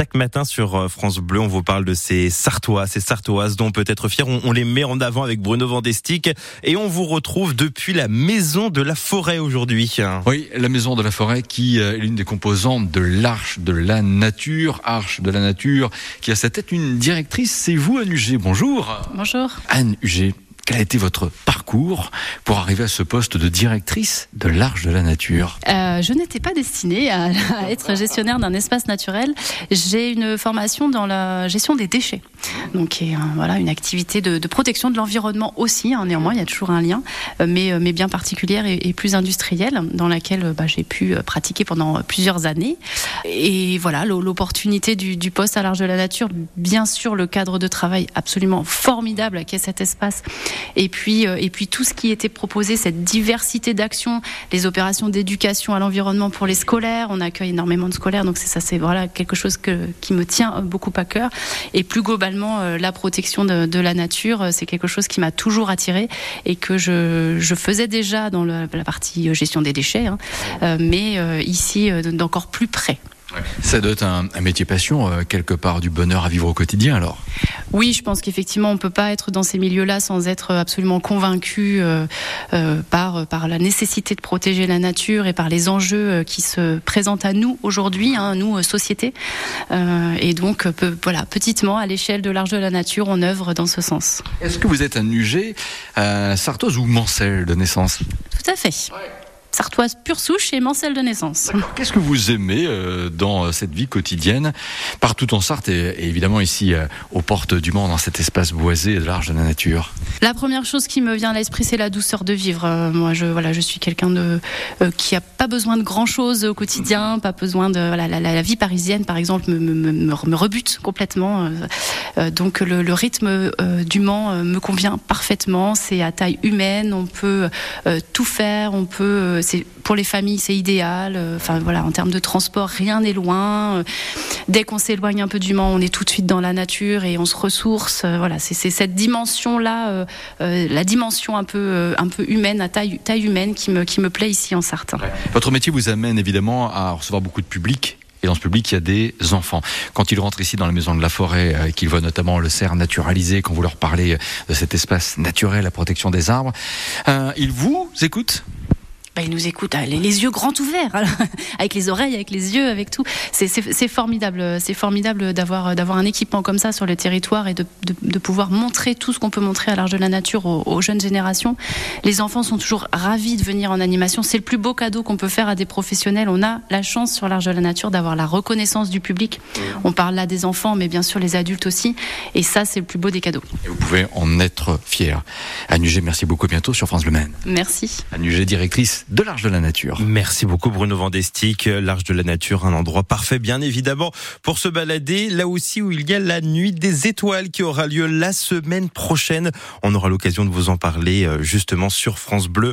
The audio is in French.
Chaque matin sur euh, France Bleu, on vous parle de ces Sartois, ces Sartoises dont on peut être fier. On, les met en avant avec Bruno Vandestick et on vous retrouve depuis la Maison de la Forêt aujourd'hui. Oui, la Maison de la Forêt qui est l'une des composantes de l'Arche de la Nature. Arche de la Nature qui a sa tête une directrice, c'est vous Anne Huger. Bonjour. Bonjour. Anne Huger, quel a été votre parcours pour arriver à ce poste de directrice de l'Arche de la Nature? Euh, Je n'étais pas destinée à, être gestionnaire d'un espace naturel. J'ai une formation dans la gestion des déchets, donc voilà une activité de, protection de l'environnement aussi. Hein, néanmoins, il y a toujours un lien, euh, mais, euh, mais bien particulière et, plus industrielle, dans laquelle bah, j'ai pu pratiquer pendant plusieurs années. Et voilà, l'opportunité du, du poste à l'Arche de la Nature, bien sûr, le cadre de travail absolument formidable qu'est cet espace et puis, euh, et puis tout ce qui était proposé, cette diversité d'actions, les opérations d'éducation à l'environnement pour les scolaires. On accueille énormément de scolaires, donc c'est ça, c'est voilà quelque chose que, qui me tient beaucoup à cœur. Et plus globalement, euh, la protection de, de la nature, c'est quelque chose qui m'a toujours attiré et que je, je faisais déjà dans la, partie gestion des déchets, hein, euh, mais ici d'encore plus près. Ça doit être un, un métier passion, quelque part du bonheur à vivre au quotidien alors. Oui, je pense qu'effectivement, on peut pas être dans ces milieux-là sans être absolument convaincu euh, euh, par par la nécessité de protéger la nature et par les enjeux euh, qui se présentent à nous aujourd'hui, hein, nous société. et donc, voilà, petitement, à l'échelle de l'Arche de la Nature, on œuvre dans ce sens. Est-ce que vous êtes un UG, Sartoise ou Mancel de naissance? Tout à fait sartoise pure souche et mancelle de naissance. Qu'est-ce que vous aimez euh, dans euh, cette vie quotidienne, partout en Sarthe et, évidemment ici euh, aux portes du monde, dans cet espace boisé et large de la nature La première chose qui me vient à l'esprit, c'est la douceur de vivre. moi, je, voilà, je suis quelqu'un de, qui n'a pas besoin de grand-chose au quotidien, pas besoin de... Voilà, la, vie parisienne, par exemple, me, me, me, rebute complètement. donc le, le rythme du Mans me convient parfaitement. C'est à taille humaine, on peut tout faire, on peut pour les familles, c'est idéal. Euh, enfin voilà, en termes de transport, rien n'est loin. Euh, dès qu'on s'éloigne un peu du Mans, on est tout de suite dans la nature et on se ressource. Euh, voilà, c'est cette dimension-là, la dimension un peu, humaine, à taille, humaine, qui me, plaît ici en Sarthe. Votre métier vous amène évidemment à recevoir beaucoup de public et dans ce public, il y a des enfants. Quand ils rentrent ici dans la maison de la forêt, qu'ils voient notamment le cerf naturalisé, quand vous leur parlez de cet espace naturel, la protection des arbres, ils vous écoutent? Bah, il nous écoute les, les yeux grands ouverts, avec les oreilles, avec les yeux, avec tout. C'est formidable, c'est formidable d'avoir d'avoir un équipement comme ça sur le territoire et de, de, de pouvoir montrer tout ce qu'on peut montrer à l'âge de la nature aux, aux, jeunes générations. Les enfants sont toujours ravis de venir en animation. C'est le plus beau cadeau qu'on peut faire à des professionnels. On a la chance sur l'âge de la nature d'avoir la reconnaissance du public. Mmh. On parle là des enfants, mais bien sûr les adultes aussi. Et ça, c'est le plus beau des cadeaux. Et vous pouvez en être fier. Anugé, merci beaucoup. À bientôt sur France Le Maine. Merci. Anugé, directrice de l'Arche de la Nature. Merci beaucoup Bruno Vandestick. L'Arche de la Nature, un endroit parfait bien évidemment pour se balader. Là aussi où il y a la nuit des étoiles qui aura lieu la semaine prochaine. On aura l'occasion de vous en parler euh, justement sur France Bleu.